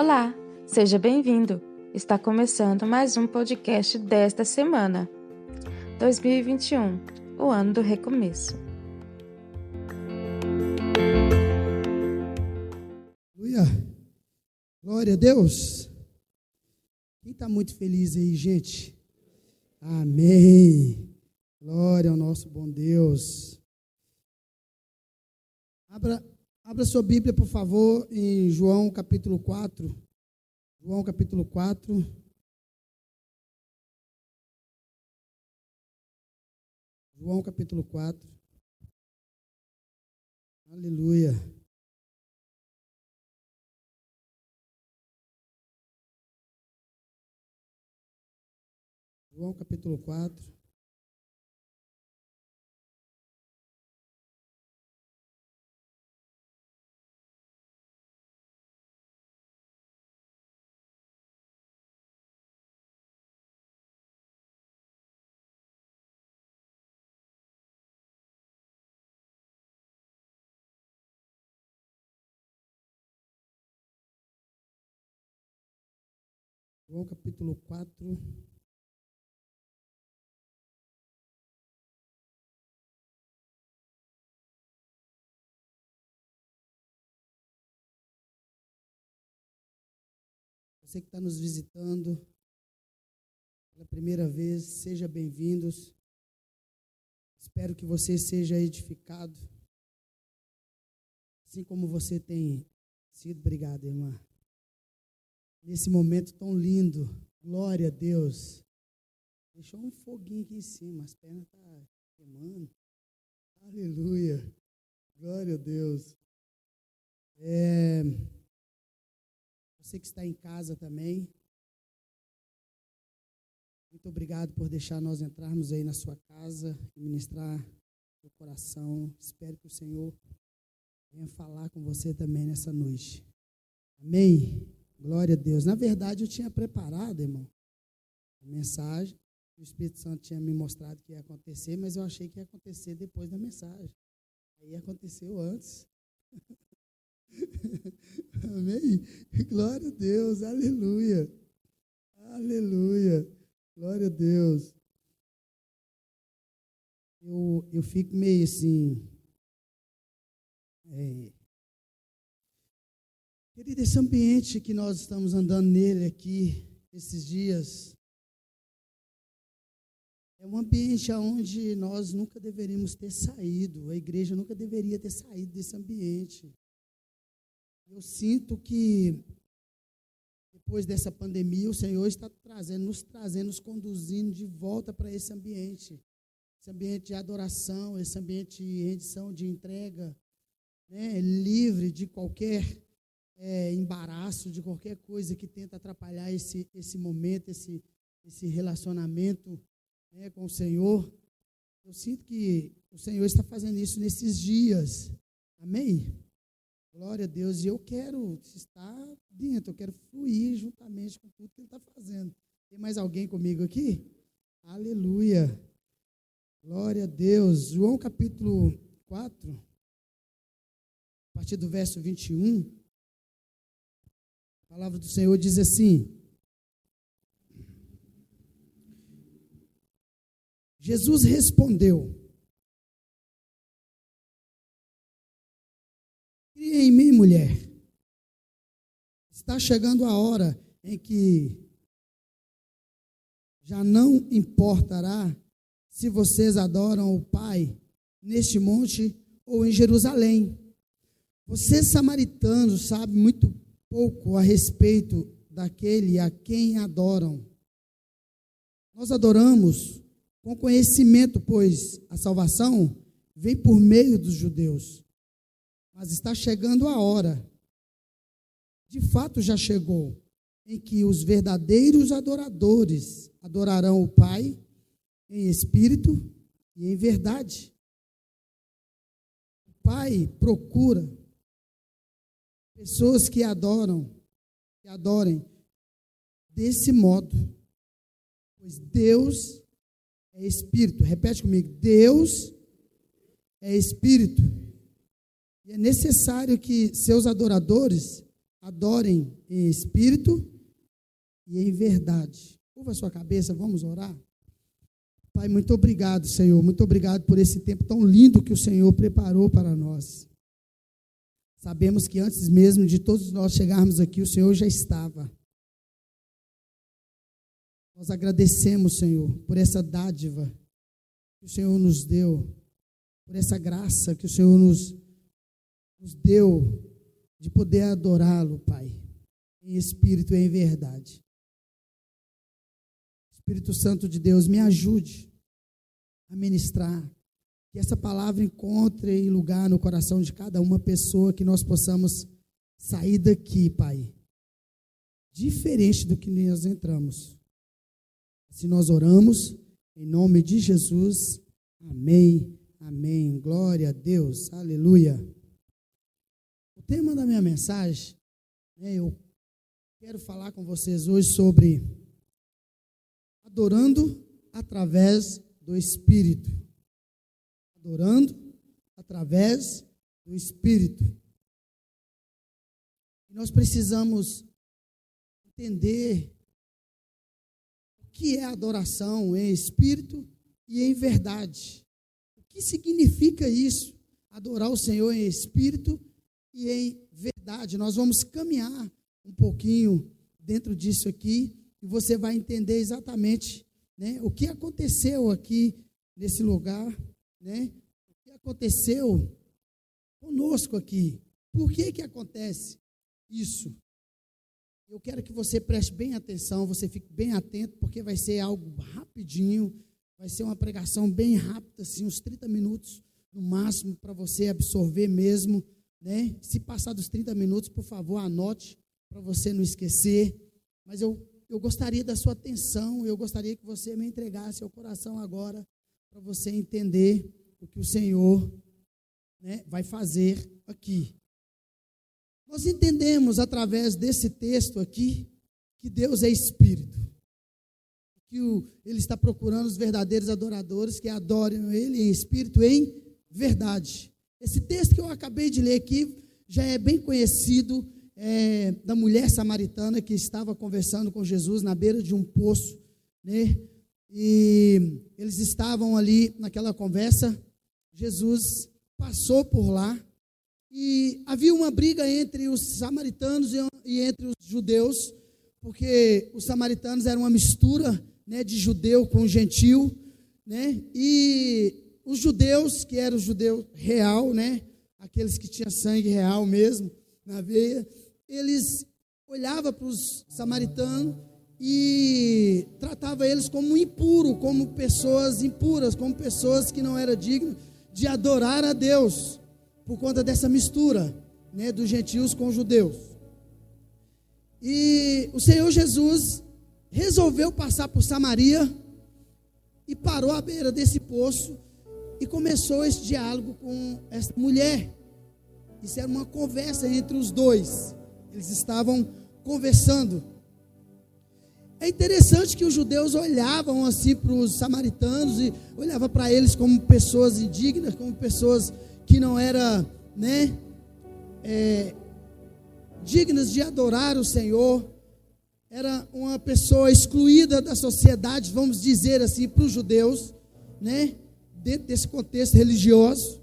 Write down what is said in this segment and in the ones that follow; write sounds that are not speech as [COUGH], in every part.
Olá, seja bem-vindo. Está começando mais um podcast desta semana. 2021, o ano do recomeço. Aleluia. Glória a Deus. Quem está muito feliz aí, gente? Amém. Glória ao nosso bom Deus. Abra, abra sua Bíblia, por favor, em João capítulo 4. João capítulo 4. João capítulo 4. Aleluia. João capítulo 4. João capítulo 4. Você que está nos visitando pela primeira vez, seja bem-vindos. Espero que você seja edificado, assim como você tem sido. Obrigado, irmã nesse momento tão lindo. Glória a Deus. Deixou um foguinho aqui em cima, as pernas estão tá queimando. Aleluia. Glória a Deus. É, você que está em casa também. Muito obrigado por deixar nós entrarmos aí na sua casa e ministrar seu coração. Espero que o Senhor venha falar com você também nessa noite. Amém. Glória a Deus. Na verdade, eu tinha preparado, irmão, a mensagem. O Espírito Santo tinha me mostrado que ia acontecer, mas eu achei que ia acontecer depois da mensagem. Aí aconteceu antes. [LAUGHS] Amém? Glória a Deus, aleluia. Aleluia. Glória a Deus. Eu, eu fico meio assim. É, Querido, esse ambiente que nós estamos andando nele aqui, esses dias, é um ambiente onde nós nunca deveríamos ter saído, a igreja nunca deveria ter saído desse ambiente. Eu sinto que, depois dessa pandemia, o Senhor está trazendo, nos trazendo, nos conduzindo de volta para esse ambiente. Esse ambiente de adoração, esse ambiente de rendição, de entrega, né, livre de qualquer é, embaraço, de qualquer coisa que tenta atrapalhar esse, esse momento, esse, esse relacionamento né, com o Senhor. Eu sinto que o Senhor está fazendo isso nesses dias. Amém? Glória a Deus. E eu quero estar dentro, eu quero fluir juntamente com tudo que Ele está fazendo. Tem mais alguém comigo aqui? Aleluia. Glória a Deus. João capítulo 4, a partir do verso 21. A palavra do Senhor diz assim: Jesus respondeu: Cria em mim, mulher. Está chegando a hora em que já não importará se vocês adoram o Pai neste monte ou em Jerusalém. Vocês samaritanos sabem muito pouco a respeito daquele a quem adoram. Nós adoramos com conhecimento, pois a salvação vem por meio dos judeus. Mas está chegando a hora, de fato já chegou, em que os verdadeiros adoradores adorarão o Pai em espírito e em verdade. O Pai procura Pessoas que adoram, que adorem desse modo. Pois Deus é espírito. Repete comigo. Deus é espírito. E é necessário que seus adoradores adorem em espírito e em verdade. Curva sua cabeça, vamos orar. Pai, muito obrigado, Senhor. Muito obrigado por esse tempo tão lindo que o Senhor preparou para nós. Sabemos que antes mesmo de todos nós chegarmos aqui, o Senhor já estava. Nós agradecemos, Senhor, por essa dádiva que o Senhor nos deu, por essa graça que o Senhor nos, nos deu de poder adorá-lo, Pai, em espírito e em verdade. Espírito Santo de Deus, me ajude a ministrar, que essa palavra encontre lugar no coração de cada uma pessoa, que nós possamos sair daqui, Pai, diferente do que nós entramos. Se nós oramos, em nome de Jesus, amém, amém. Glória a Deus, aleluia tema da minha mensagem, né, eu quero falar com vocês hoje sobre adorando através do Espírito. Adorando através do Espírito. Nós precisamos entender o que é adoração em espírito e em verdade. O que significa isso? Adorar o Senhor em espírito e em verdade. Nós vamos caminhar um pouquinho dentro disso aqui e você vai entender exatamente né, o que aconteceu aqui nesse lugar, né, o que aconteceu conosco aqui. Por que, que acontece isso? Eu quero que você preste bem atenção, você fique bem atento, porque vai ser algo rapidinho, vai ser uma pregação bem rápida, assim, uns 30 minutos no máximo, para você absorver mesmo né? Se passar dos 30 minutos, por favor, anote para você não esquecer. Mas eu, eu gostaria da sua atenção, eu gostaria que você me entregasse seu coração agora para você entender o que o Senhor né, vai fazer aqui. Nós entendemos através desse texto aqui que Deus é Espírito. Que o, Ele está procurando os verdadeiros adoradores que adorem Ele em espírito, em verdade. Esse texto que eu acabei de ler aqui já é bem conhecido é, da mulher samaritana que estava conversando com Jesus na beira de um poço, né? E eles estavam ali naquela conversa. Jesus passou por lá e havia uma briga entre os samaritanos e entre os judeus, porque os samaritanos eram uma mistura né, de judeu com gentil, né? E os judeus, que eram o judeu real, né? Aqueles que tinham sangue real mesmo na veia, eles olhavam para os samaritanos e tratava eles como impuro, como pessoas impuras, como pessoas que não eram dignas de adorar a Deus, por conta dessa mistura, né, dos gentios com os judeus. E o Senhor Jesus resolveu passar por Samaria e parou à beira desse poço e começou esse diálogo com essa mulher. Isso era uma conversa entre os dois. Eles estavam conversando. É interessante que os judeus olhavam assim para os samaritanos e olhavam para eles como pessoas indignas, como pessoas que não eram, né, é, dignas de adorar o Senhor. Era uma pessoa excluída da sociedade, vamos dizer assim, para os judeus, né? dentro desse contexto religioso.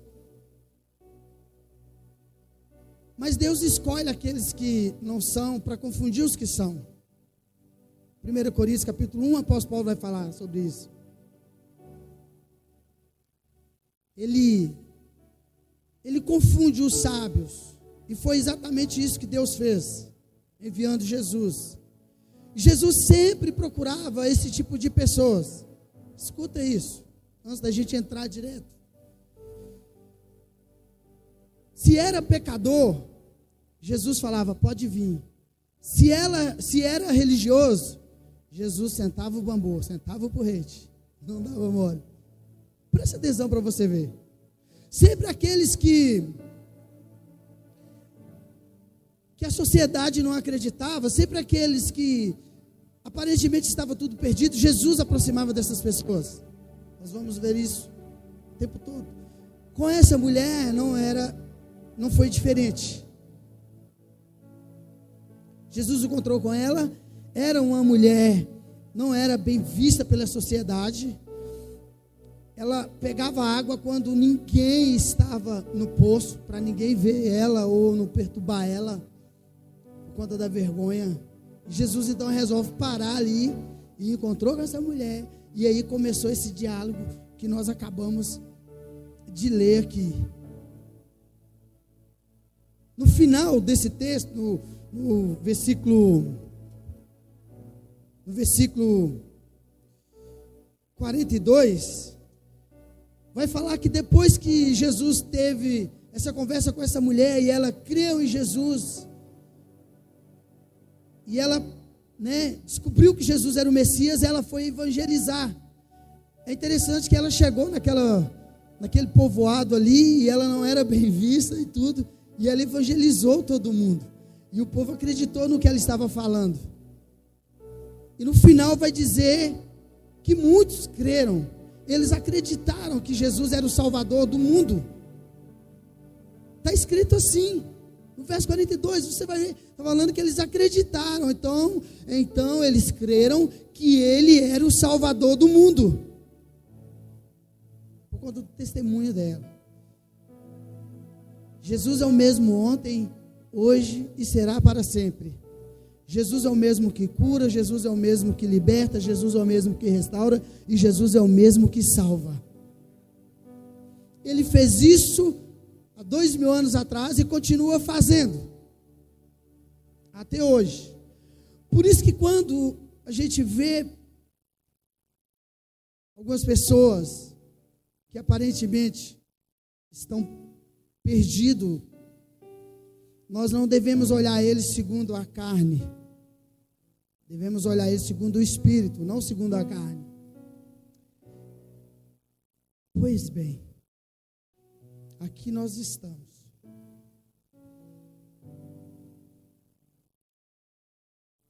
Mas Deus escolhe aqueles que não são para confundir os que são. 1 Coríntios capítulo 1, o apóstolo Paulo vai falar sobre isso. Ele, ele confunde os sábios. E foi exatamente isso que Deus fez, enviando Jesus. Jesus sempre procurava esse tipo de pessoas. Escuta isso antes da gente entrar direto. Se era pecador, Jesus falava: pode vir. Se, ela, se era religioso, Jesus sentava o bambu, sentava o porrete, não dava mole. Presta atenção para você ver. Sempre aqueles que que a sociedade não acreditava, sempre aqueles que aparentemente estava tudo perdido, Jesus aproximava dessas pessoas. Nós vamos ver isso o tempo todo. Com essa mulher não era, não foi diferente. Jesus encontrou com ela, era uma mulher, não era bem vista pela sociedade. Ela pegava água quando ninguém estava no poço, para ninguém ver ela ou não perturbar ela, por conta da vergonha. Jesus então resolve parar ali e encontrou com essa mulher. E aí começou esse diálogo que nós acabamos de ler aqui. No final desse texto, no, no versículo no versículo 42, vai falar que depois que Jesus teve essa conversa com essa mulher e ela creu em Jesus, e ela né, descobriu que Jesus era o Messias, ela foi evangelizar. É interessante que ela chegou naquela, naquele povoado ali e ela não era bem vista e tudo, e ela evangelizou todo mundo. E o povo acreditou no que ela estava falando. E no final vai dizer que muitos creram. Eles acreditaram que Jesus era o Salvador do mundo. Está escrito assim. No verso 42, você vai ver, está falando que eles acreditaram. Então, então eles creram que ele era o Salvador do mundo. Por conta do testemunho dela. Jesus é o mesmo ontem, hoje e será para sempre. Jesus é o mesmo que cura, Jesus é o mesmo que liberta, Jesus é o mesmo que restaura e Jesus é o mesmo que salva. Ele fez isso há dois mil anos atrás e continua fazendo até hoje. Por isso que quando a gente vê algumas pessoas que aparentemente estão perdidos nós não devemos olhar eles segundo a carne. Devemos olhar eles segundo o espírito, não segundo a carne. Pois bem, aqui nós estamos.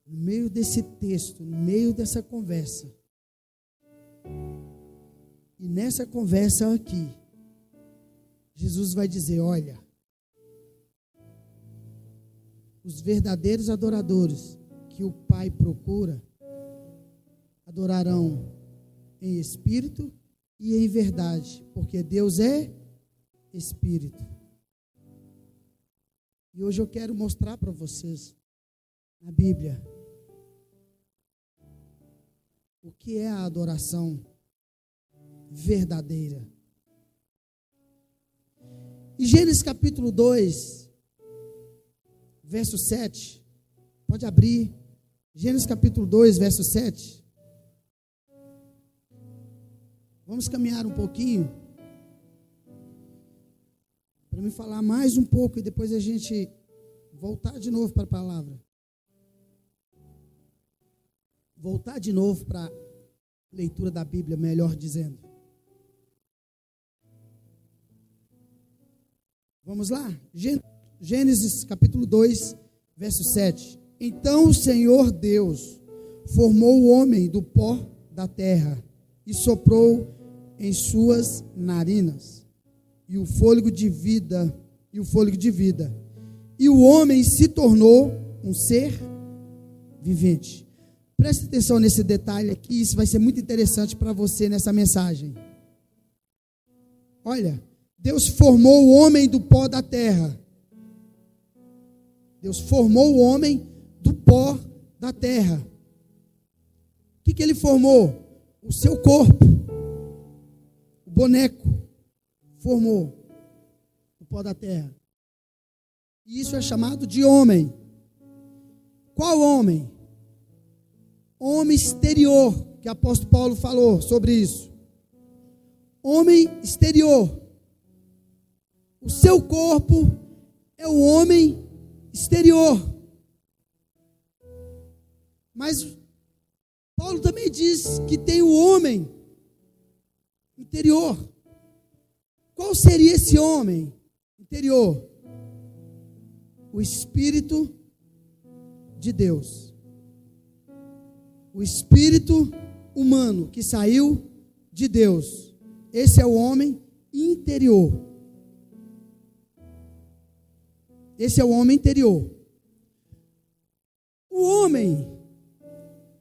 No meio desse texto, no meio dessa conversa. E nessa conversa aqui, Jesus vai dizer: Olha, os verdadeiros adoradores que o Pai procura adorarão em espírito e em verdade, porque Deus é espírito. E hoje eu quero mostrar para vocês na Bíblia o que é a adoração verdadeira. Em Gênesis capítulo 2, verso 7. Pode abrir. Gênesis capítulo 2, verso 7. Vamos caminhar um pouquinho. Para me falar mais um pouco e depois a gente voltar de novo para a palavra. Voltar de novo para a leitura da Bíblia, melhor dizendo. Vamos lá? Gente. Gênesis capítulo 2, verso 7. Então o Senhor Deus formou o homem do pó da terra e soprou em suas narinas e o fôlego de vida e o fôlego de vida. E o homem se tornou um ser vivente. Preste atenção nesse detalhe aqui, isso vai ser muito interessante para você nessa mensagem. Olha, Deus formou o homem do pó da terra Deus formou o homem do pó da terra. O que, que ele formou? O seu corpo. O boneco formou o pó da terra. E isso é chamado de homem. Qual homem? Homem exterior, que o apóstolo Paulo falou sobre isso. Homem exterior. O seu corpo é o homem exterior. Mas Paulo também diz que tem o homem interior. Qual seria esse homem interior? O Espírito de Deus. O Espírito humano que saiu de Deus. Esse é o homem interior. Esse é o homem interior. homem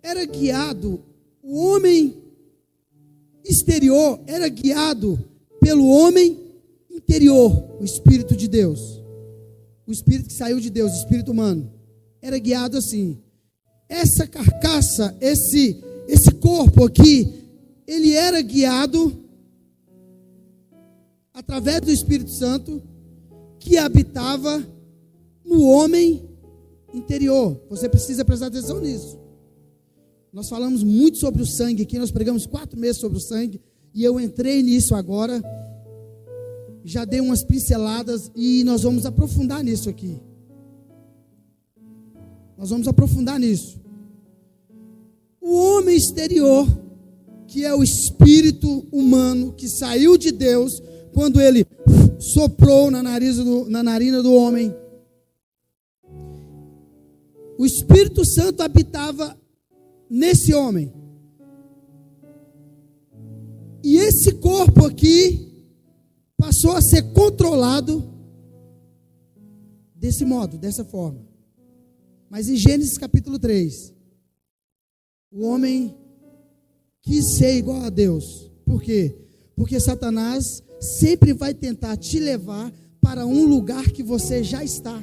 era guiado, o homem exterior era guiado pelo homem interior, o Espírito de Deus. O Espírito que saiu de Deus, o Espírito humano. Era guiado assim. Essa carcaça, esse, esse corpo aqui, ele era guiado através do Espírito Santo que habitava no homem interior. Você precisa prestar atenção nisso. Nós falamos muito sobre o sangue aqui, nós pregamos quatro meses sobre o sangue, e eu entrei nisso agora. Já dei umas pinceladas e nós vamos aprofundar nisso aqui. Nós vamos aprofundar nisso. O homem exterior, que é o espírito humano que saiu de Deus, quando ele soprou na, nariz do, na narina do homem, o Espírito Santo habitava nesse homem. E esse corpo aqui passou a ser controlado desse modo, dessa forma. Mas em Gênesis capítulo 3, o homem quis ser igual a Deus. Por quê? Porque Satanás sempre vai tentar te levar para um lugar que você já está.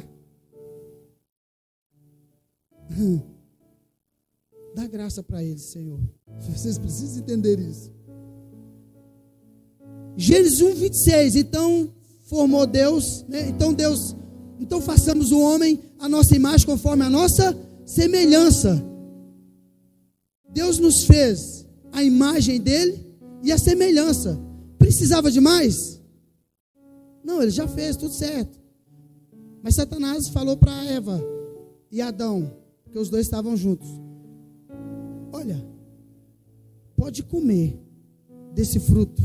Dá graça para eles, Senhor. Vocês precisam entender isso. Gênesis 1, 26. Então formou Deus, né? então Deus, então façamos o homem a nossa imagem conforme a nossa semelhança. Deus nos fez a imagem dele e a semelhança. Precisava de mais? Não, ele já fez, tudo certo. Mas Satanás falou para Eva e Adão: porque os dois estavam juntos. Olha, pode comer desse fruto.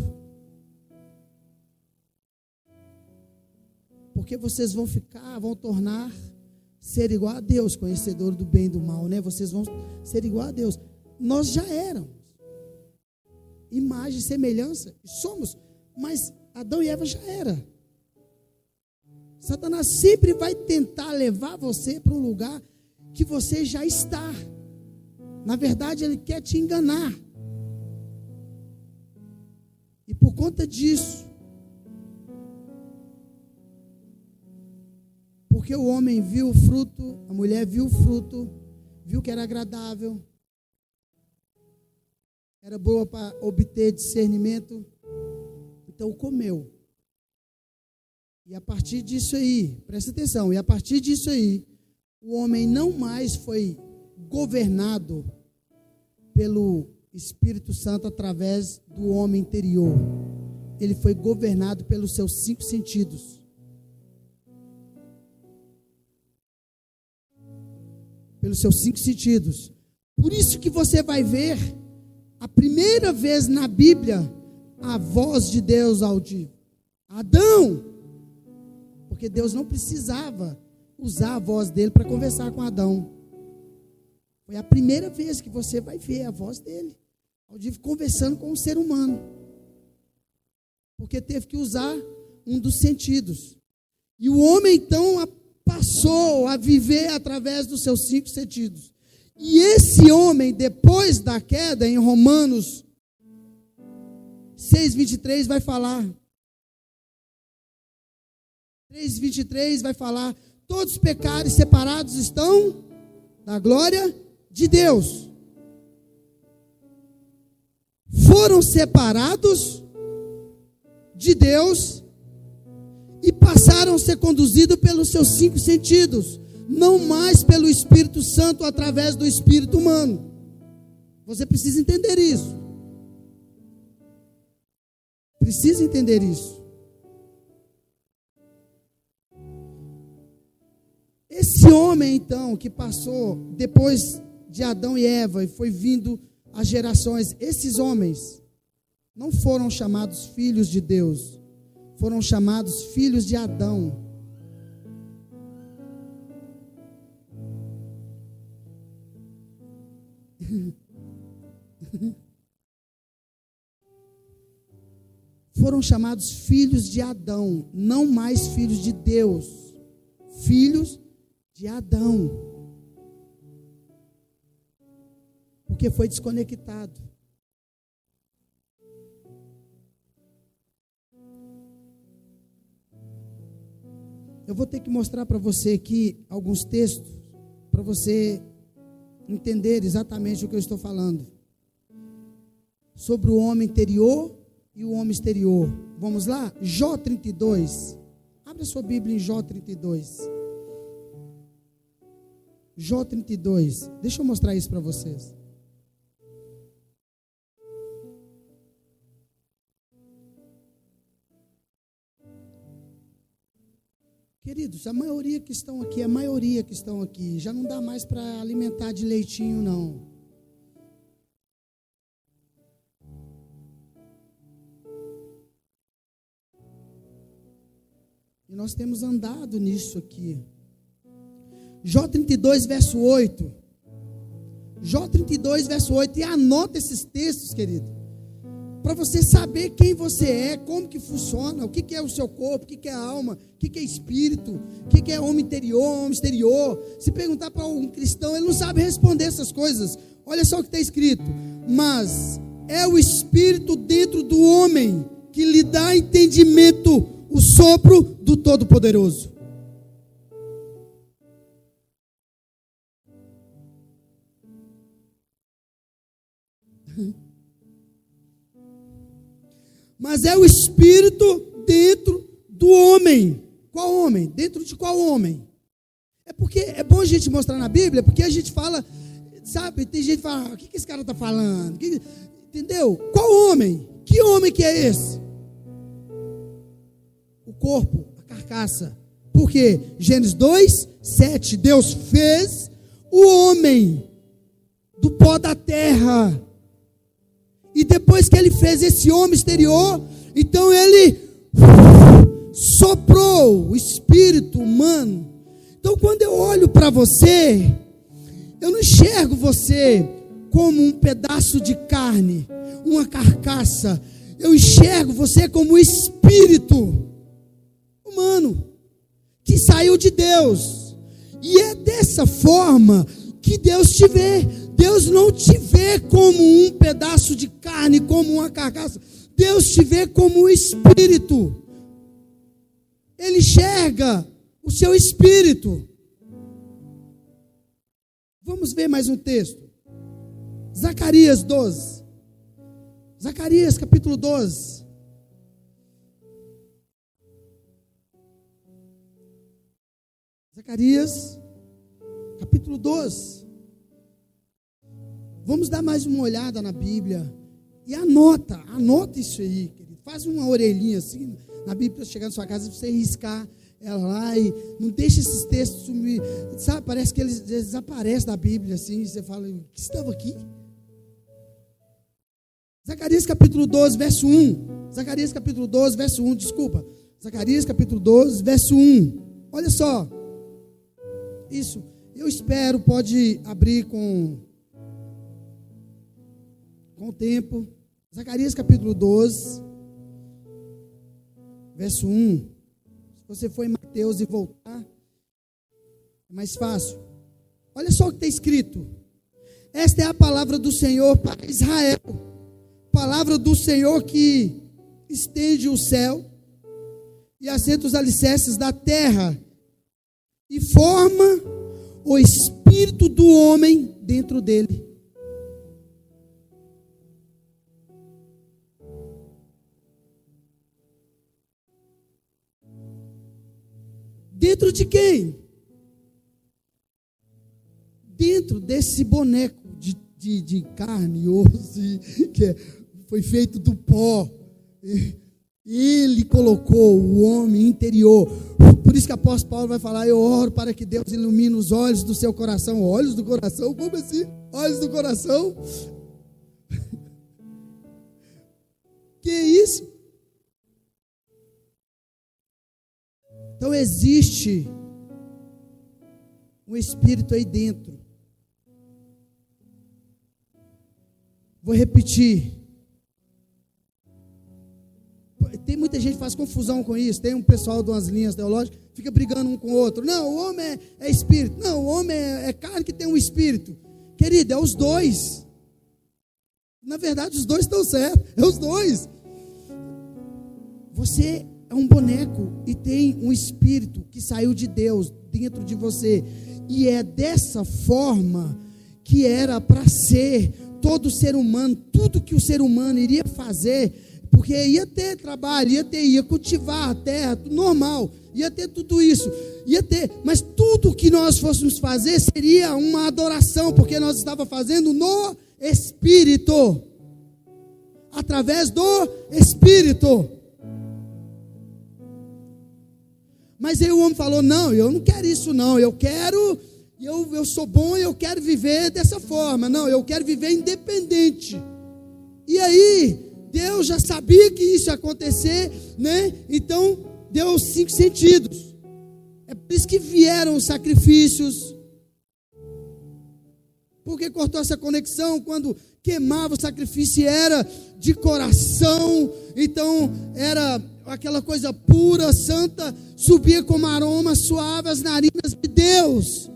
Porque vocês vão ficar, vão tornar ser igual a Deus, conhecedor do bem e do mal, né? Vocês vão ser igual a Deus. Nós já éramos. Imagem, semelhança, somos, mas Adão e Eva já era. Satanás sempre vai tentar levar você para um lugar que você já está. Na verdade, ele quer te enganar. E por conta disso, porque o homem viu o fruto, a mulher viu o fruto, viu que era agradável, era boa para obter discernimento, então comeu. E a partir disso aí, presta atenção, e a partir disso aí, o homem não mais foi governado pelo Espírito Santo através do homem interior. Ele foi governado pelos seus cinco sentidos. Pelos seus cinco sentidos. Por isso que você vai ver a primeira vez na Bíblia a voz de Deus audível. Adão! Porque Deus não precisava usar a voz dele para conversar com Adão. Foi a primeira vez que você vai ver a voz dele, audível conversando com um ser humano. Porque teve que usar um dos sentidos. E o homem então passou a viver através dos seus cinco sentidos. E esse homem, depois da queda, em Romanos 6,23, vai falar. 3,23 vai falar todos pecados separados estão da glória de Deus. Foram separados de Deus e passaram a ser conduzidos pelos seus cinco sentidos, não mais pelo Espírito Santo através do Espírito humano. Você precisa entender isso. Precisa entender isso. Esse homem, então, que passou depois de Adão e Eva e foi vindo as gerações, esses homens não foram chamados filhos de Deus, foram chamados filhos de Adão. [LAUGHS] foram chamados filhos de Adão, não mais filhos de Deus. Filhos de Adão. Porque foi desconectado. Eu vou ter que mostrar para você aqui alguns textos para você entender exatamente o que eu estou falando. Sobre o homem interior e o homem exterior. Vamos lá? Jó 32. Abra sua Bíblia em Jó 32. Jó 32. Deixa eu mostrar isso para vocês. Queridos, a maioria que estão aqui, a maioria que estão aqui, já não dá mais para alimentar de leitinho, não. E nós temos andado nisso aqui. Jó 32, verso 8. Jó 32, verso 8. E anota esses textos, querido para você saber quem você é, como que funciona, o que, que é o seu corpo, o que, que é a alma, o que, que é espírito, o que, que é homem interior, homem exterior. Se perguntar para um cristão, ele não sabe responder essas coisas. Olha só o que está escrito. Mas é o espírito dentro do homem que lhe dá entendimento, o sopro do Todo-Poderoso. Mas é o espírito dentro do homem. Qual homem? Dentro de qual homem? É porque é bom a gente mostrar na Bíblia, porque a gente fala, sabe, tem gente que fala, o que, que esse cara está falando? Que, entendeu? Qual homem? Que homem que é esse? O corpo, a carcaça. Porque Gênesis 2, 7, Deus fez o homem do pó da terra e depois que ele fez esse homem exterior, então ele soprou o espírito humano. Então quando eu olho para você, eu não enxergo você como um pedaço de carne, uma carcaça. Eu enxergo você como um espírito humano que saiu de Deus. E é dessa forma que Deus te vê. Deus não te vê como um pedaço de carne, como uma carcaça. Deus te vê como um espírito. Ele enxerga o seu espírito. Vamos ver mais um texto. Zacarias 12. Zacarias capítulo 12. Zacarias capítulo 12. Vamos dar mais uma olhada na Bíblia. E anota, anota isso aí, querido. Faz uma orelhinha assim na Bíblia chegar na sua casa você riscar ela lá e não deixa esses textos sumir. Sabe, parece que eles desaparecem da Bíblia assim. Você fala, o que estava aqui? Zacarias capítulo 12, verso 1. Zacarias capítulo 12, verso 1, desculpa. Zacarias capítulo 12, verso 1. Olha só. Isso. Eu espero, pode abrir com com o tempo. Zacarias capítulo 12, verso 1. Se você for em Mateus e voltar, é mais fácil. Olha só o que está escrito. Esta é a palavra do Senhor para Israel. Palavra do Senhor que estende o céu e assenta os alicerces da terra e forma o espírito do homem dentro dele. Dentro de quem? Dentro desse boneco de, de, de carne osso, que é, foi feito do pó. Ele colocou o homem interior. Por isso que o apóstolo Paulo vai falar: Eu oro para que Deus ilumine os olhos do seu coração. Olhos do coração? Como assim? Olhos do coração? [LAUGHS] que isso? Então existe um espírito aí dentro. Vou repetir. Tem muita gente que faz confusão com isso. Tem um pessoal de umas linhas teológicas, fica brigando um com o outro. Não, o homem é, é espírito. Não, o homem é, é carne que tem um espírito. Querido, é os dois. Na verdade, os dois estão certos. É os dois. Você é um boneco e tem um espírito que saiu de Deus dentro de você. E é dessa forma que era para ser todo ser humano, tudo que o ser humano iria fazer, porque ia ter trabalho, ia ter, ia cultivar a terra, normal, ia ter tudo isso, ia ter, mas tudo que nós fôssemos fazer seria uma adoração, porque nós estava fazendo no Espírito, através do Espírito. Mas aí o homem falou: Não, eu não quero isso, não. Eu quero, eu, eu sou bom e eu quero viver dessa forma. Não, eu quero viver independente. E aí, Deus já sabia que isso ia acontecer, né? Então, deu os cinco sentidos. É por isso que vieram os sacrifícios. Porque cortou essa conexão quando queimava o sacrifício era de coração, então era aquela coisa pura, santa, subia como aroma suave às narinas de Deus.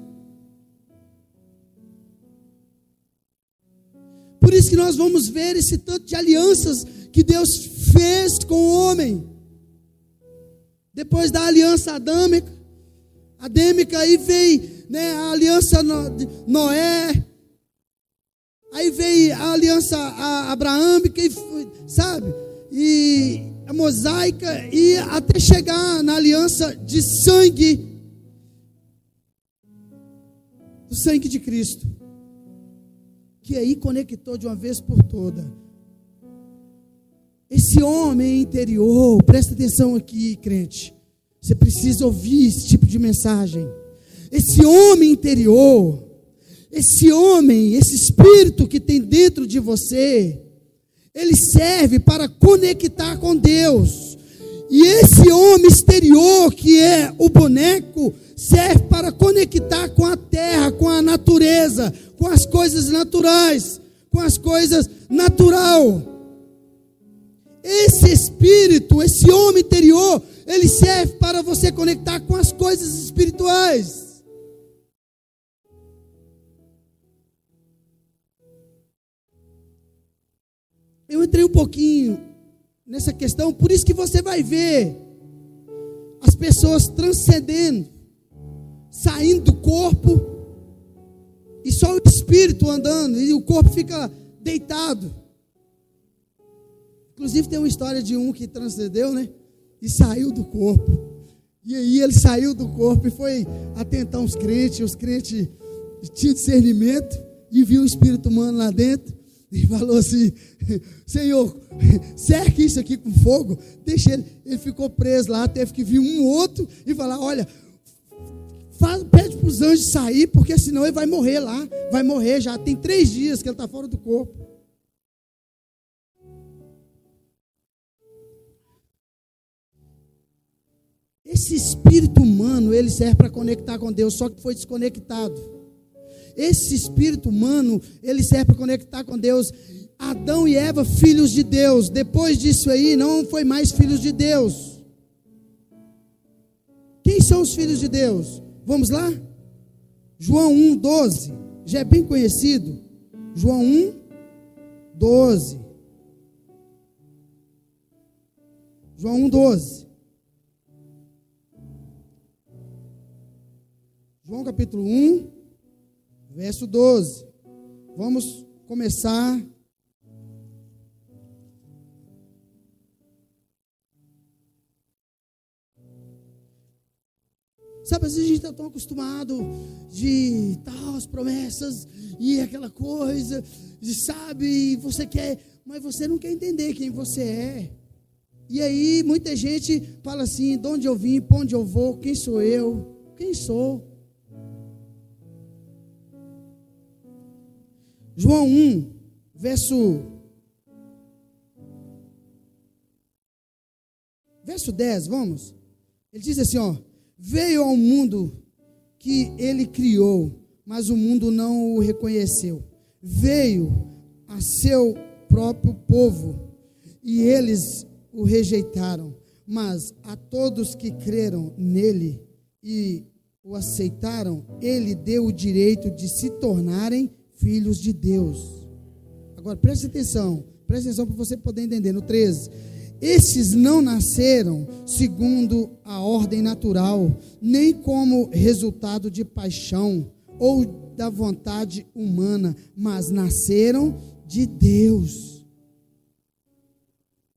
Por isso que nós vamos ver esse tanto de alianças que Deus fez com o homem. Depois da aliança adâmica, adêmica, aí veio né, a aliança Noé, aí veio a aliança abraâmica, sabe? E mosaica e até chegar na aliança de sangue do sangue de Cristo, que aí conectou de uma vez por toda. Esse homem interior, presta atenção aqui, crente. Você precisa ouvir esse tipo de mensagem. Esse homem interior, esse homem, esse espírito que tem dentro de você, ele serve para conectar com Deus. E esse homem exterior, que é o boneco, serve para conectar com a terra, com a natureza, com as coisas naturais, com as coisas natural. Esse espírito, esse homem interior, ele serve para você conectar com as coisas espirituais. Eu entrei um pouquinho nessa questão, por isso que você vai ver as pessoas transcendendo, saindo do corpo, e só o espírito andando, e o corpo fica deitado. Inclusive tem uma história de um que transcendeu, né? E saiu do corpo. E aí ele saiu do corpo e foi atentar os crentes, os crentes tinham discernimento e viu o espírito humano lá dentro e falou assim: Senhor, cerque isso aqui com fogo, deixa ele. Ele ficou preso lá, teve que vir um outro e falar: Olha, faz, pede para os anjos sair, porque senão ele vai morrer lá. Vai morrer já. Tem três dias que ele está fora do corpo. Esse espírito humano, ele serve para conectar com Deus, só que foi desconectado. Esse espírito humano, ele serve para conectar com Deus. Adão e Eva, filhos de Deus. Depois disso aí, não foi mais filhos de Deus. Quem são os filhos de Deus? Vamos lá? João 1, 12. Já é bem conhecido. João 1, 12. João 1, 12. João capítulo 1, verso 12. Vamos começar. Sabe, às vezes a gente está tão acostumado de tal, as promessas e aquela coisa, de, sabe, você quer, mas você não quer entender quem você é. E aí muita gente fala assim: de onde eu vim, para onde eu vou, quem sou eu, quem sou. João 1, verso verso 10, vamos. Ele diz assim, ó: Veio ao mundo que ele criou, mas o mundo não o reconheceu. Veio a seu próprio povo, e eles o rejeitaram. Mas a todos que creram nele e o aceitaram, ele deu o direito de se tornarem filhos de Deus. Agora preste atenção, preste atenção para você poder entender. No 13. Esses não nasceram segundo a ordem natural, nem como resultado de paixão ou da vontade humana, mas nasceram de Deus.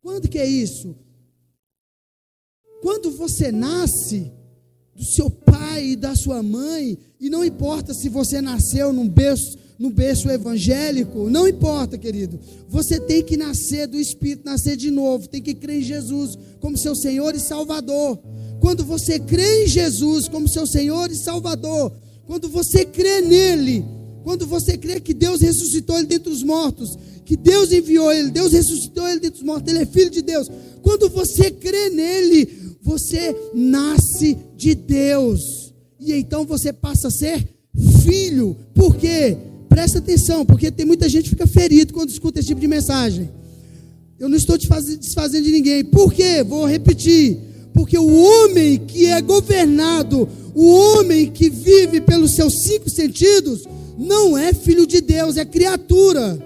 Quando que é isso? Quando você nasce do seu pai e da sua mãe, e não importa se você nasceu num berço no berço evangélico, não importa, querido. Você tem que nascer do Espírito, nascer de novo, tem que crer em Jesus como seu Senhor e Salvador. Quando você crê em Jesus como seu Senhor e Salvador, quando você crê nele, quando você crê que Deus ressuscitou ele dentre os mortos, que Deus enviou ele, Deus ressuscitou ele dentre os mortos, ele é filho de Deus. Quando você crê nele, você nasce de Deus. E então você passa a ser filho. Por quê? Presta atenção, porque tem muita gente que fica ferido quando escuta esse tipo de mensagem. Eu não estou te desfazendo de ninguém. Por quê? Vou repetir. Porque o homem que é governado, o homem que vive pelos seus cinco sentidos, não é filho de Deus, é criatura.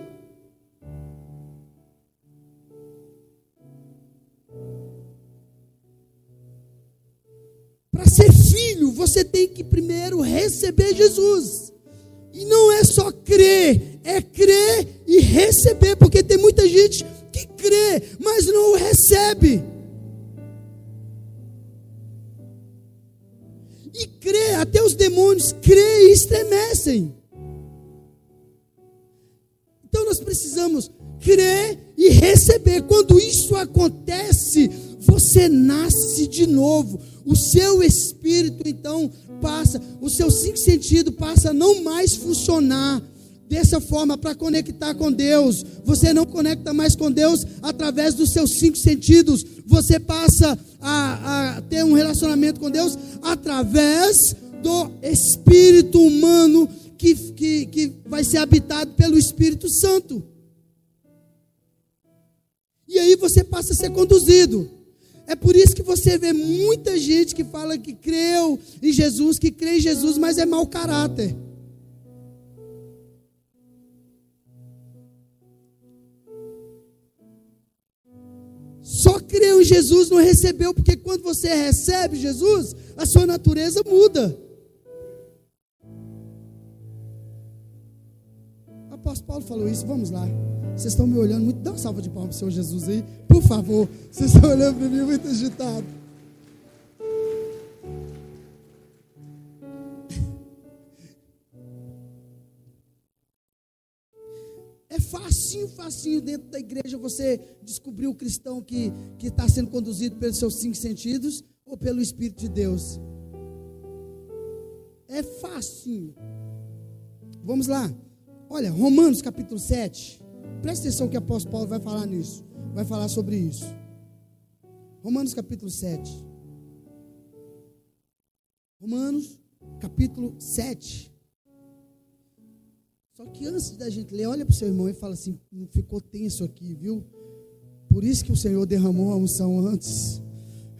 Para ser filho, você tem que primeiro receber Jesus. E não é só crer, é crer e receber, porque tem muita gente que crê, mas não recebe. E crê, até os demônios crê e estremecem. Então nós precisamos crer e receber. Quando isso acontece, você nasce de novo. O seu espírito então passa, os seus cinco sentidos passa a não mais funcionar dessa forma para conectar com Deus. Você não conecta mais com Deus através dos seus cinco sentidos. Você passa a, a ter um relacionamento com Deus através do espírito humano que, que, que vai ser habitado pelo Espírito Santo. E aí você passa a ser conduzido. É por isso que você vê muita gente que fala que creu em Jesus, que crê em Jesus, mas é mau caráter. Só creu em Jesus, não recebeu, porque quando você recebe Jesus, a sua natureza muda. O apóstolo Paulo falou isso, vamos lá. Vocês estão me olhando muito. Dá uma salva de palmas para o Senhor Jesus aí, por favor. Vocês estão olhando para mim muito agitado. É facinho, facinho dentro da igreja você descobrir o cristão que está sendo conduzido pelos seus cinco sentidos ou pelo Espírito de Deus. É facinho. Vamos lá. Olha, Romanos capítulo 7. Presta atenção que o apóstolo Paulo vai falar nisso. Vai falar sobre isso. Romanos capítulo 7. Romanos capítulo 7. Só que antes da gente ler, olha para o seu irmão e fala assim: não ficou tenso aqui, viu? Por isso que o Senhor derramou a unção antes.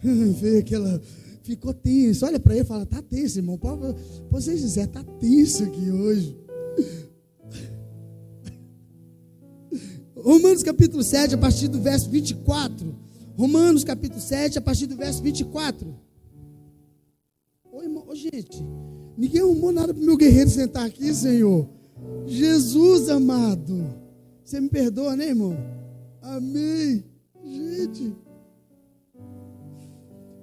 [LAUGHS] Veio aquela. Ficou tenso. Olha para ele e fala: tá tenso, irmão. Pode, pode ser dizer, tá tenso aqui hoje. Romanos capítulo 7, a partir do verso 24. Romanos capítulo 7, a partir do verso 24. Ô, irmão, ô, gente, ninguém arrumou nada para o meu guerreiro sentar aqui, Senhor. Jesus amado. Você me perdoa, né, irmão? Amém. Gente.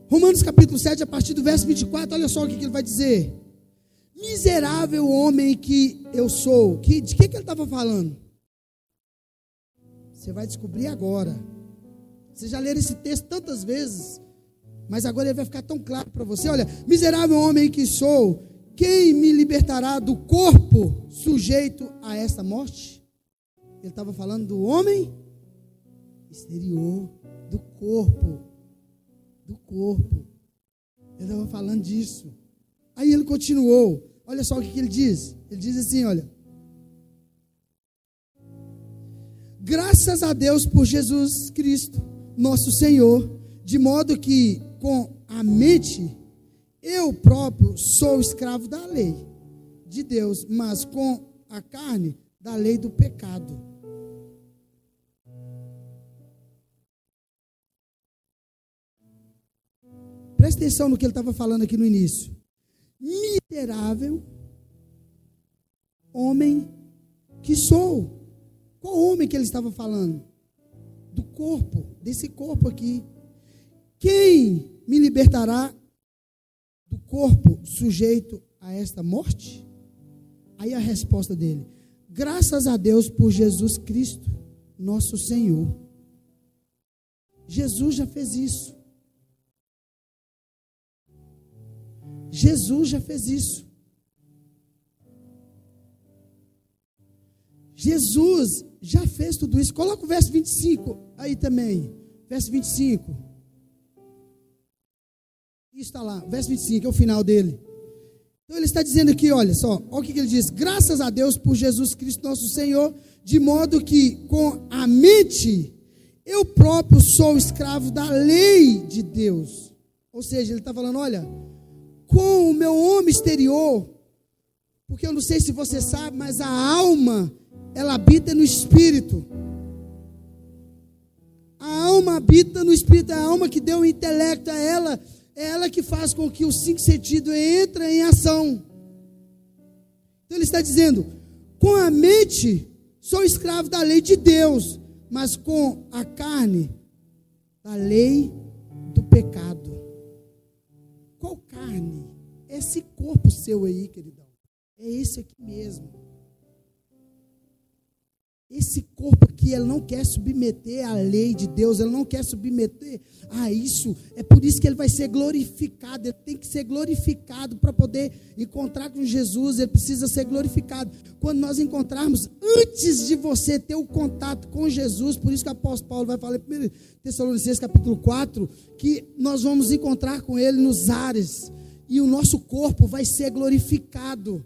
Romanos capítulo 7, a partir do verso 24, olha só o que, ele vai dizer. Miserável homem que eu sou. Que, de que, que ele estava falando? Você vai descobrir agora. Você já leu esse texto tantas vezes, mas agora ele vai ficar tão claro para você. Olha, miserável homem que sou, quem me libertará do corpo sujeito a esta morte? Ele estava falando do homem exterior, do corpo, do corpo. Ele estava falando disso. Aí ele continuou. Olha só o que, ele diz. Ele diz assim: olha. Graças a Deus por Jesus Cristo, nosso Senhor, de modo que com a mente eu próprio sou escravo da lei de Deus, mas com a carne da lei do pecado. Presta atenção no que ele estava falando aqui no início. Miserável homem que sou. Qual homem que ele estava falando? Do corpo, desse corpo aqui. Quem me libertará do corpo sujeito a esta morte? Aí a resposta dele: graças a Deus por Jesus Cristo, nosso Senhor. Jesus já fez isso. Jesus já fez isso. Jesus já fez tudo isso. Coloca o verso 25 aí também. Verso 25. Isso está lá, verso 25, é o final dele. Então ele está dizendo aqui, olha só, olha o que ele diz: graças a Deus por Jesus Cristo nosso Senhor, de modo que com a mente eu próprio sou escravo da lei de Deus. Ou seja, ele está falando, olha, com o meu homem exterior, porque eu não sei se você sabe, mas a alma, ela habita no espírito. A alma habita no espírito, é a alma que deu o intelecto a ela é ela que faz com que o cinco sentido entre em ação. Então ele está dizendo: com a mente sou escravo da lei de Deus, mas com a carne da lei do pecado. Qual carne? Esse corpo seu aí, queridão. É esse aqui mesmo. Esse corpo aqui, ele não quer submeter à lei de Deus, ele não quer submeter a isso. É por isso que ele vai ser glorificado. Ele tem que ser glorificado para poder encontrar com Jesus. Ele precisa ser glorificado. Quando nós encontrarmos, antes de você ter o contato com Jesus, por isso que o apóstolo Paulo vai falar em 1 Tessalonicenses capítulo 4, que nós vamos encontrar com ele nos ares. E o nosso corpo vai ser glorificado.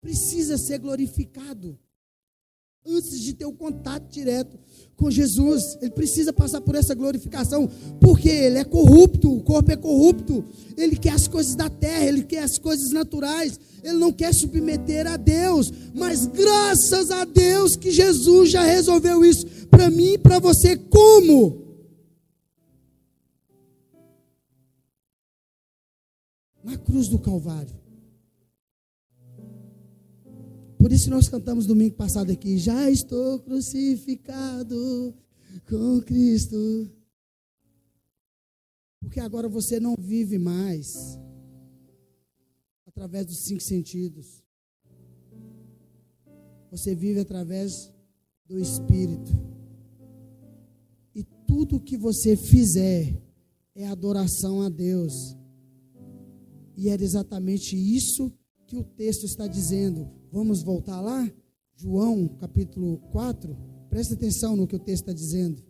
Precisa ser glorificado antes de ter o contato direto com Jesus. Ele precisa passar por essa glorificação, porque ele é corrupto, o corpo é corrupto. Ele quer as coisas da terra, ele quer as coisas naturais. Ele não quer submeter a Deus, mas graças a Deus que Jesus já resolveu isso para mim e para você. Como? Na cruz do Calvário. Por isso nós cantamos domingo passado aqui, já estou crucificado com Cristo. Porque agora você não vive mais através dos cinco sentidos. Você vive através do Espírito. E tudo que você fizer é adoração a Deus. E era exatamente isso que o texto está dizendo. Vamos voltar lá? João capítulo 4. Presta atenção no que o texto está dizendo.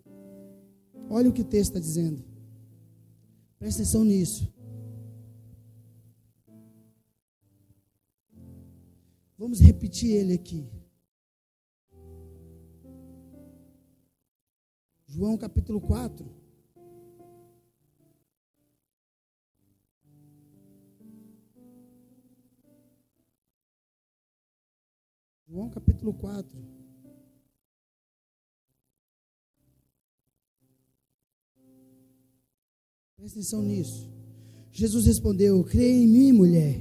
Olha o que o texto está dizendo. Presta atenção nisso. Vamos repetir ele aqui. João capítulo 4. João capítulo 4. Presta atenção nisso. Jesus respondeu: Creia em mim, mulher.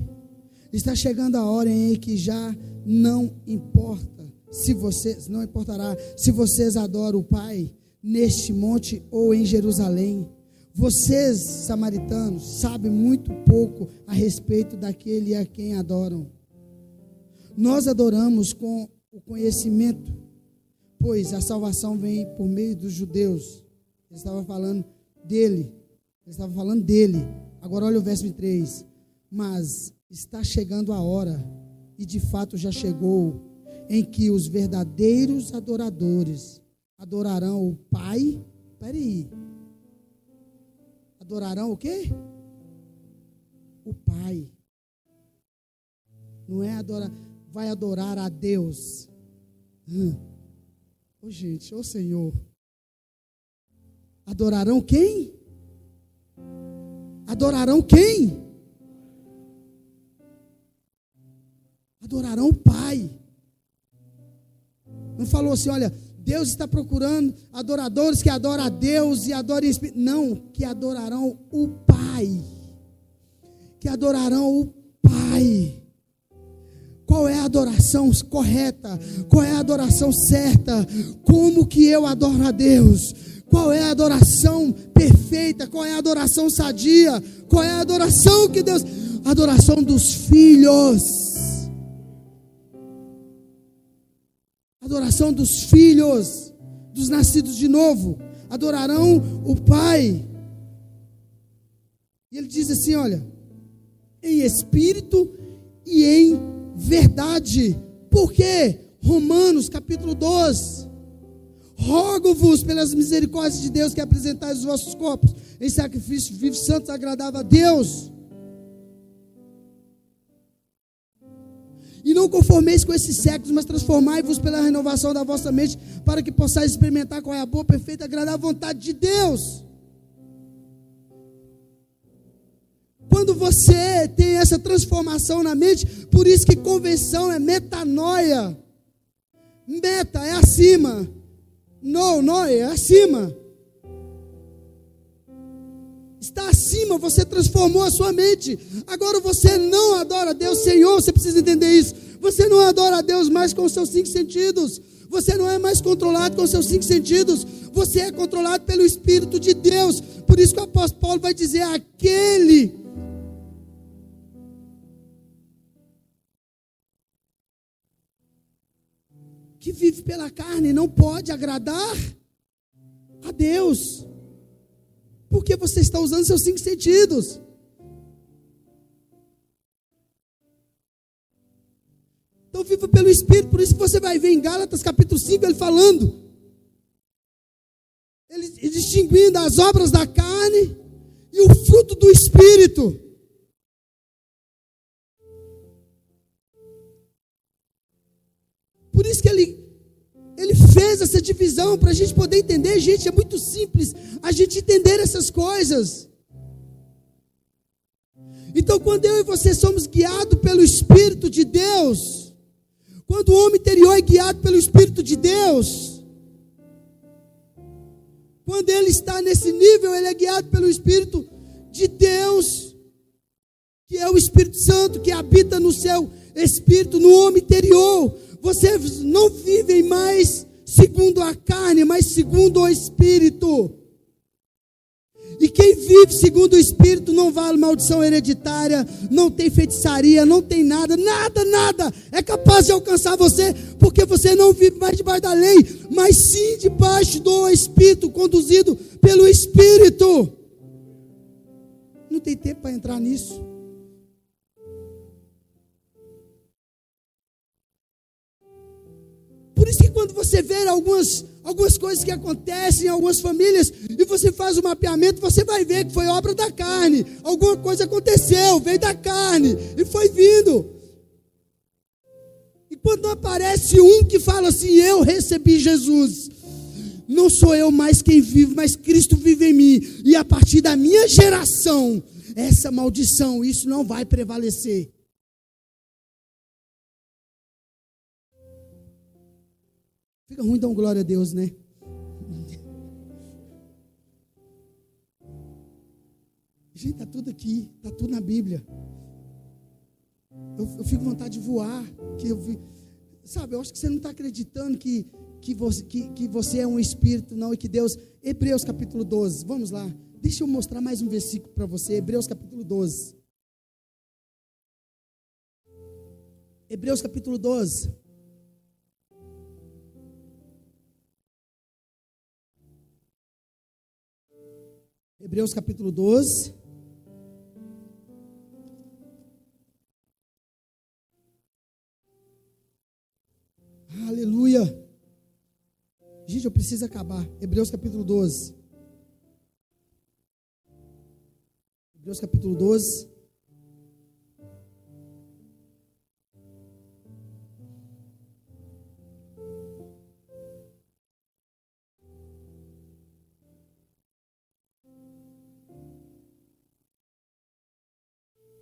Está chegando a hora em que já não importa se vocês, não importará se vocês adoram o Pai neste monte ou em Jerusalém. Vocês, samaritanos, sabem muito pouco a respeito daquele a quem adoram. Nós adoramos com o conhecimento, pois a salvação vem por meio dos judeus. Ele estava falando dele. Ele estava falando dele. Agora olha o verso 3. Mas está chegando a hora, e de fato já chegou, em que os verdadeiros adoradores adorarão o Pai. Peraí. Adorarão o quê? O Pai. Não é adorar vai adorar a Deus. Hum. Oh, gente, ô oh, Senhor. Adorarão quem? Adorarão quem? Adorarão o Pai. Não falou assim, olha, Deus está procurando adoradores que adoram a Deus e adorem Espírito. Não, que adorarão o Pai. que adorarão o Pai. Qual é a adoração correta? Qual é a adoração certa? Como que eu adoro a Deus? Qual é a adoração perfeita? Qual é a adoração sadia? Qual é a adoração que Deus. Adoração dos filhos. Adoração dos filhos, dos nascidos de novo. Adorarão o Pai. E ele diz assim: olha, em espírito e em verdade. Por quê? Romanos capítulo 12. Rogo-vos pelas misericórdias de Deus que apresentais os vossos corpos em sacrifício vivo, santo, agradável a Deus. E não conformeis com esses séculos, mas transformai-vos pela renovação da vossa mente, para que possais experimentar qual é a boa, perfeita, agradável vontade de Deus. Quando você tem essa transformação na mente, por isso que convenção é metanoia. Meta é acima. No, no é acima. Está acima, você transformou a sua mente. Agora você não adora Deus, Senhor, você precisa entender isso. Você não adora a Deus mais com os seus cinco sentidos. Você não é mais controlado com os seus cinco sentidos. Você é controlado pelo Espírito de Deus. Por isso que o apóstolo Paulo vai dizer: aquele pela carne não pode agradar a Deus, porque você está usando seus cinco sentidos. Então viva pelo Espírito, por isso que você vai ver em Gálatas capítulo 5 ele falando, ele distinguindo as obras da carne e o fruto do Espírito. Por isso que ele, ele fez essa divisão para a gente poder entender. Gente, é muito simples a gente entender essas coisas. Então, quando eu e você somos guiados pelo Espírito de Deus, quando o homem interior é guiado pelo Espírito de Deus, quando ele está nesse nível, ele é guiado pelo Espírito de Deus, que é o Espírito Santo que habita no seu espírito, no homem interior. Vocês não vivem mais segundo a carne, mas segundo o Espírito. E quem vive segundo o Espírito não vale maldição hereditária, não tem feitiçaria, não tem nada, nada, nada é capaz de alcançar você, porque você não vive mais debaixo da lei, mas sim debaixo do Espírito, conduzido pelo Espírito. Não tem tempo para entrar nisso. Quando você vê algumas, algumas coisas que acontecem em algumas famílias e você faz o mapeamento, você vai ver que foi obra da carne. Alguma coisa aconteceu, veio da carne e foi vindo. E quando aparece um que fala assim: Eu recebi Jesus, não sou eu mais quem vive, mas Cristo vive em mim. E a partir da minha geração, essa maldição, isso não vai prevalecer. Fica ruim dar um glória a Deus, né? Gente, está tudo aqui, está tudo na Bíblia. Eu, eu fico com vontade de voar. Que eu, sabe, eu acho que você não está acreditando que, que, você, que, que você é um espírito, não, e que Deus. Hebreus capítulo 12, vamos lá. Deixa eu mostrar mais um versículo para você. Hebreus capítulo 12. Hebreus capítulo 12. Hebreus capítulo 12. Aleluia. Gente, eu preciso acabar. Hebreus capítulo 12. Hebreus capítulo 12.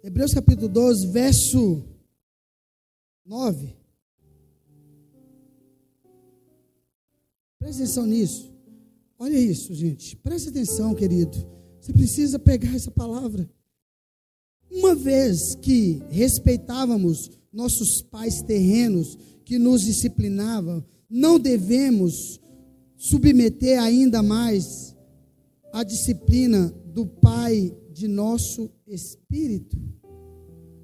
Hebreus capítulo 12, verso 9. Presta atenção nisso. Olha isso, gente. Presta atenção, querido. Você precisa pegar essa palavra. Uma vez que respeitávamos nossos pais terrenos que nos disciplinavam, não devemos submeter ainda mais a disciplina do Pai de nosso espírito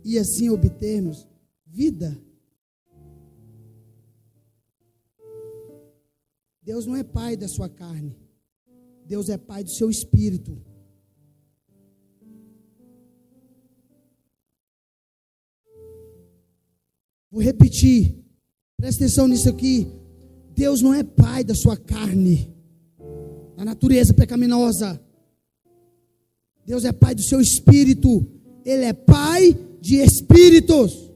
e assim obtermos vida. Deus não é pai da sua carne. Deus é pai do seu espírito. Vou repetir. Presta atenção nisso aqui. Deus não é pai da sua carne, da natureza pecaminosa. Deus é pai do seu espírito. Ele é pai de espíritos.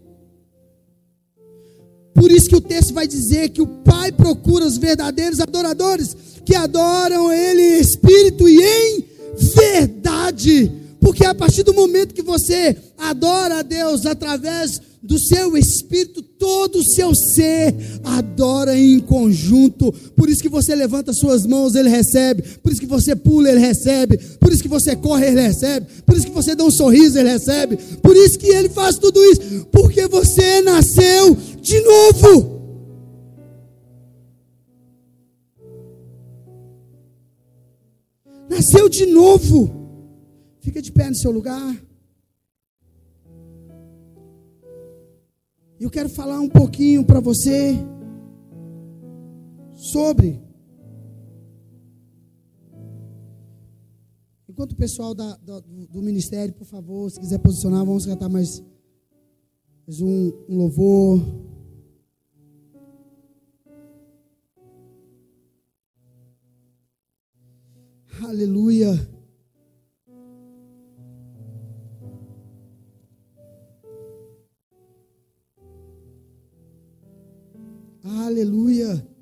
Por isso que o texto vai dizer que o Pai procura os verdadeiros adoradores que adoram Ele em espírito e em verdade. Porque a partir do momento que você adora a Deus através do seu espírito, todo o seu ser adora em conjunto. Por isso que você levanta suas mãos, ele recebe. Por isso que você pula, ele recebe. Por isso que você corre, ele recebe. Por isso que você dá um sorriso, ele recebe. Por isso que ele faz tudo isso, porque você nasceu de novo. Nasceu de novo. Fica de pé no seu lugar. Eu quero falar um pouquinho para você sobre. Enquanto o pessoal da, da, do ministério, por favor, se quiser posicionar, vamos cantar mais, mais um, um louvor. Aleluia. Aleluia.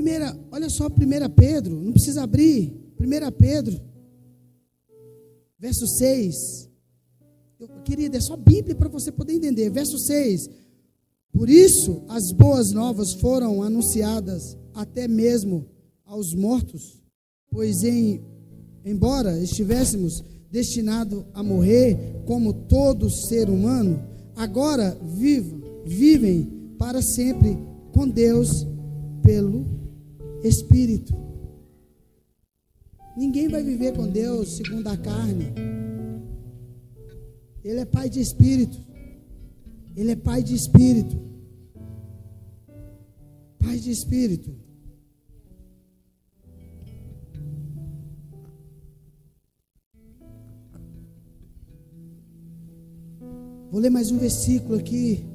Primeira, olha só, 1 Pedro, não precisa abrir. 1 Pedro, verso 6. Eu, querida, é só Bíblia para você poder entender. Verso 6. Por isso, as boas novas foram anunciadas até mesmo aos mortos, pois em, embora estivéssemos destinados a morrer como todo ser humano, agora vivam, vivem para sempre com Deus pelo espírito. Ninguém vai viver com Deus segundo a carne. Ele é pai de espírito. Ele é pai de espírito. Pai de espírito. Vou ler mais um versículo aqui.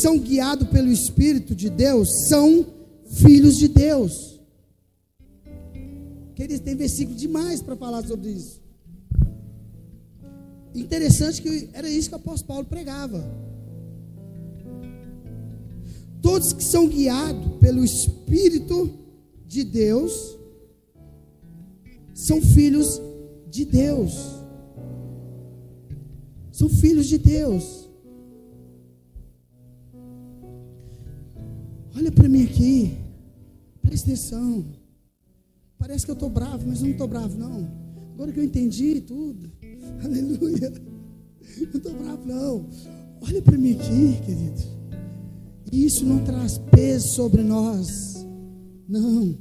São guiados pelo Espírito de Deus são filhos de Deus. Queridos, tem versículo demais para falar sobre isso. Interessante que era isso que o apóstolo Paulo pregava. Todos que são guiados pelo Espírito de Deus são filhos de Deus. São filhos de Deus. Para mim aqui. Presta atenção. Parece que eu estou bravo, mas eu não estou bravo, não. Agora que eu entendi tudo. [LAUGHS] Aleluia. Eu não estou bravo, não. Olha para mim aqui, querido. Isso não traz peso sobre nós. Não.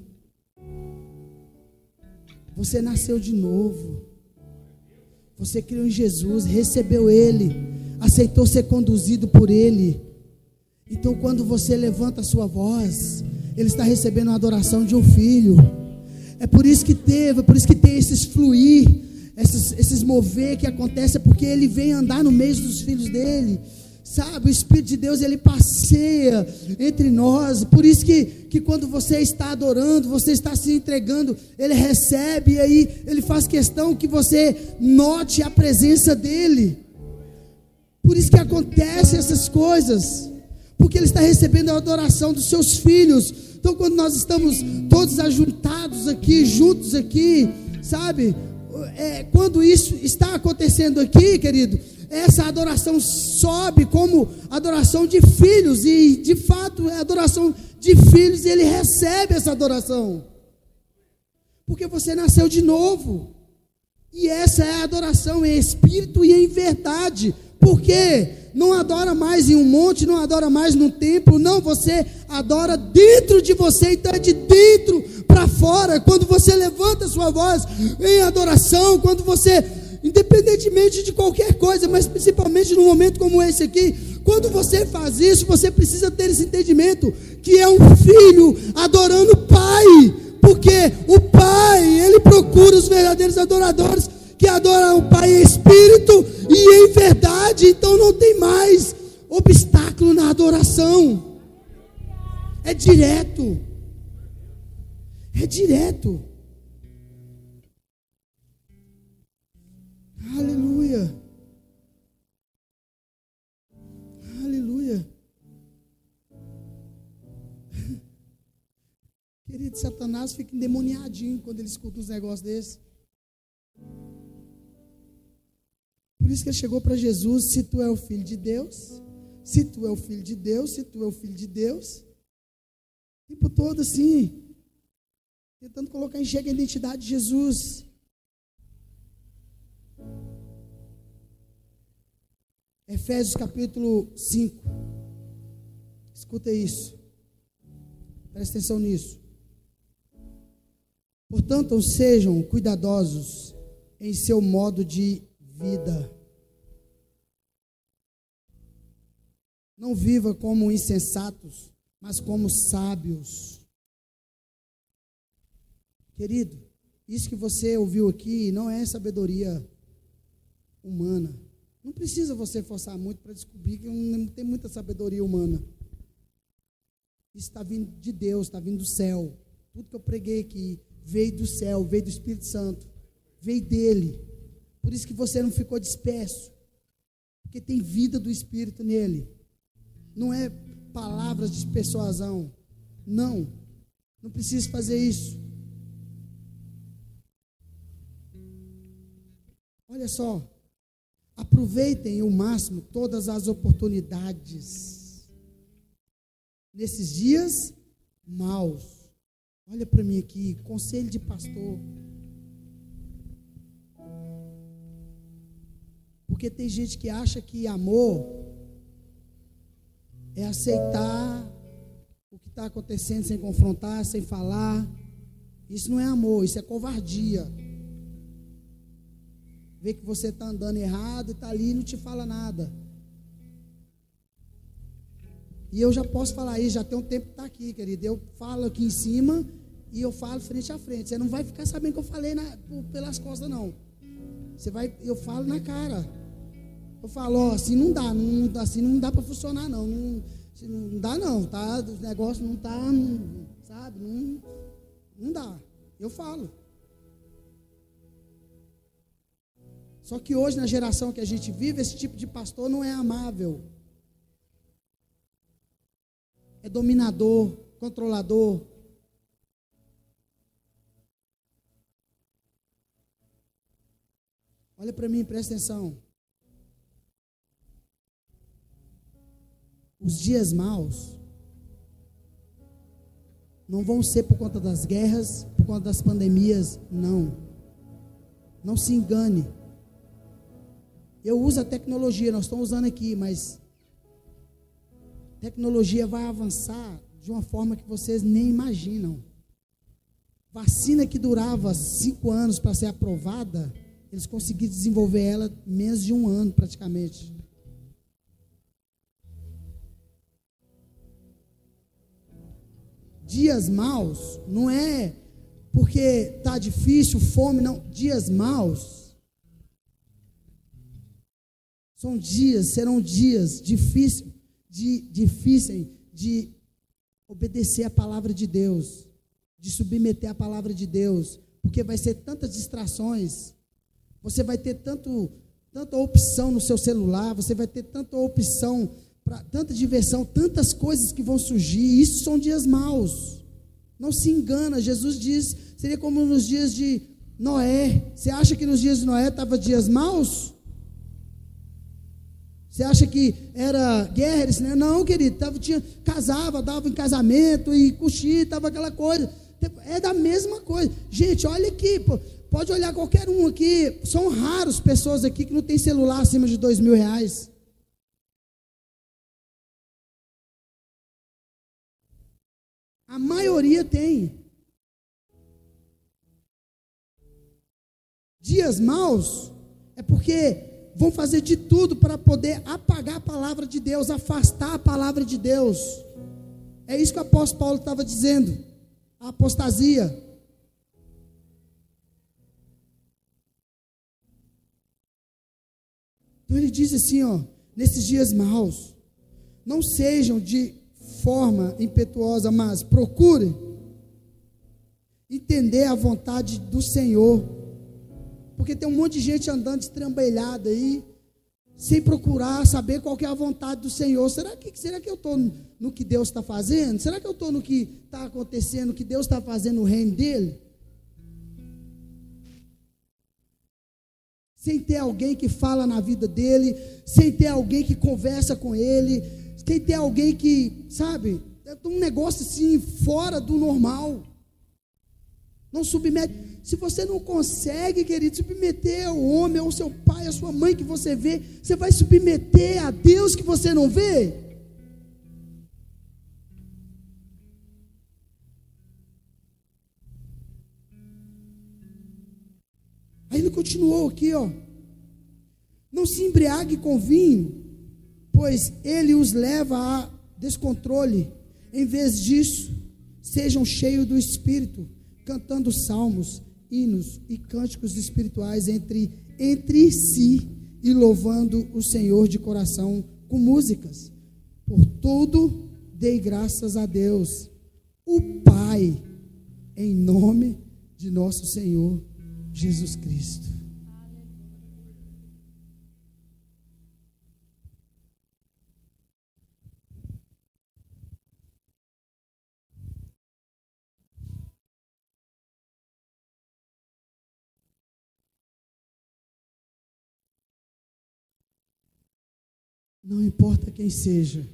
Você nasceu de novo. Você criou em Jesus, recebeu Ele, aceitou ser conduzido por Ele. Então, quando você levanta a sua voz, Ele está recebendo a adoração de um filho. É por isso que teve, é por isso que tem esses fluir, esses, esses mover que acontece, é porque Ele vem andar no meio dos filhos dele. Sabe, o Espírito de Deus ele passeia entre nós. Por isso que, que quando você está adorando, você está se entregando, ele recebe e aí ele faz questão que você note a presença dele. Por isso que acontecem essas coisas. Porque ele está recebendo a adoração dos seus filhos. Então, quando nós estamos todos ajuntados aqui, juntos aqui, sabe? É, quando isso está acontecendo aqui, querido, essa adoração sobe como adoração de filhos, e de fato é adoração de filhos, e ele recebe essa adoração, porque você nasceu de novo, e essa é a adoração em espírito e em verdade, porque não adora mais em um monte, não adora mais no templo, não, você adora dentro de você, então é de dentro para fora, quando você levanta sua voz em adoração, quando você independentemente de qualquer coisa, mas principalmente num momento como esse aqui, quando você faz isso, você precisa ter esse entendimento que é um filho adorando o pai, porque o pai, ele procura os verdadeiros adoradores que adoram o pai em espírito e em verdade, então não tem mais obstáculo na adoração. É direto. É direto. Aleluia. Aleluia. [LAUGHS] Querido, Satanás fica endemoniadinho quando ele escuta uns negócios desses. Por isso que ele chegou para Jesus: se tu é o filho de Deus, se tu é o filho de Deus, se tu é o filho de Deus. O tempo todo assim, tentando colocar em xeque a identidade de Jesus. Efésios capítulo 5. Escuta isso. Presta atenção nisso. Portanto, sejam cuidadosos em seu modo de vida. Não viva como insensatos, mas como sábios. Querido, isso que você ouviu aqui não é sabedoria humana. Não precisa você forçar muito para descobrir que não tem muita sabedoria humana. Isso está vindo de Deus, está vindo do céu. Tudo que eu preguei aqui veio do céu, veio do Espírito Santo, veio dele. Por isso que você não ficou disperso, porque tem vida do Espírito nele. Não é palavras de persuasão. Não, não precisa fazer isso. Olha só, Aproveitem o máximo todas as oportunidades. Nesses dias maus. Olha para mim aqui, conselho de pastor. Porque tem gente que acha que amor é aceitar o que está acontecendo sem confrontar, sem falar. Isso não é amor, isso é covardia vê que você está andando errado e está ali e não te fala nada. E eu já posso falar aí, já tem um tempo que está aqui, querido. Eu falo aqui em cima e eu falo frente a frente. Você não vai ficar sabendo que eu falei na, pelas costas, não. Você vai, eu falo na cara. Eu falo, ó, assim não dá, não, assim não dá para funcionar, não. Não, assim, não dá, não, tá? O negócio não tá, sabe? Não, não dá. Eu falo. Só que hoje, na geração que a gente vive, esse tipo de pastor não é amável. É dominador, controlador. Olha para mim, presta atenção. Os dias maus não vão ser por conta das guerras, por conta das pandemias, não. Não se engane. Eu uso a tecnologia, nós estamos usando aqui, mas tecnologia vai avançar de uma forma que vocês nem imaginam. Vacina que durava cinco anos para ser aprovada, eles conseguiram desenvolver ela menos de um ano praticamente. Dias maus não é porque tá difícil, fome, não. Dias maus são dias, serão dias difíceis de, difíceis de obedecer a palavra de Deus, de submeter a palavra de Deus, porque vai ser tantas distrações, você vai ter tanto, tanta opção no seu celular, você vai ter tanta opção, tanta diversão, tantas coisas que vão surgir, isso são dias maus. Não se engana, Jesus diz, seria como nos dias de Noé. Você acha que nos dias de Noé estava dias maus? Você acha que era guerra? Né? Não, querido, tava, tinha, casava, dava em casamento e coxia, estava aquela coisa. É da mesma coisa. Gente, olha aqui, pô, pode olhar qualquer um aqui. São raros pessoas aqui que não tem celular acima de dois mil reais. A maioria tem. Dias maus é porque vão fazer de tudo para poder apagar a palavra de Deus, afastar a palavra de Deus. É isso que o apóstolo Paulo estava dizendo. A apostasia. Então ele diz assim, ó, nesses dias maus, não sejam de forma impetuosa, mas procure entender a vontade do Senhor porque tem um monte de gente andando estrambelhada aí, sem procurar saber qual é a vontade do Senhor. Será que, será que eu estou no, que Deus está fazendo? Será que eu estou no que está acontecendo, que Deus está fazendo no reino dele? Sem ter alguém que fala na vida dele, sem ter alguém que conversa com ele, sem ter alguém que, sabe, é um negócio assim fora do normal. Não submete. Se você não consegue, querido, submeter ao homem, ao seu pai, à sua mãe que você vê, você vai submeter a Deus que você não vê? Aí ele continuou aqui, ó. Não se embriague com vinho, pois ele os leva a descontrole. Em vez disso, sejam cheios do Espírito, cantando salmos, hinos e cânticos espirituais entre, entre si e louvando o Senhor de coração com músicas. Por tudo, dei graças a Deus, o Pai, em nome de nosso Senhor Jesus Cristo. Não importa quem seja.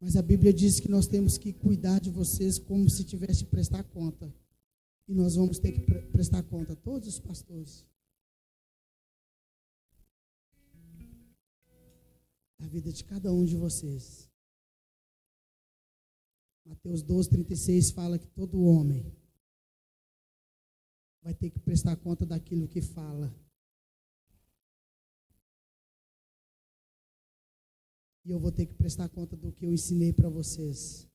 Mas a Bíblia diz que nós temos que cuidar de vocês como se tivesse que prestar conta. E nós vamos ter que pre prestar conta, todos os pastores. Da vida de cada um de vocês. Mateus 12, 36 fala que todo homem vai ter que prestar conta daquilo que fala. E eu vou ter que prestar conta do que eu ensinei para vocês.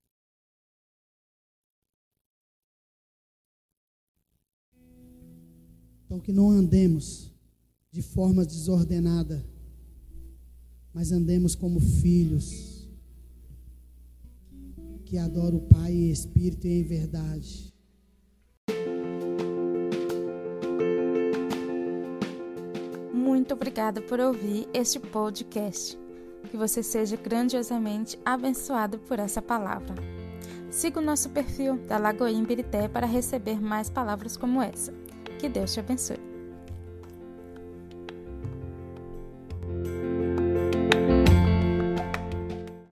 Então, que não andemos de forma desordenada, mas andemos como filhos que adoram o Pai em espírito e em verdade. Muito obrigada por ouvir este podcast. Que você seja grandiosamente abençoado por essa palavra. Siga o nosso perfil da Lagoa Ibirité para receber mais palavras como essa. Que Deus te abençoe.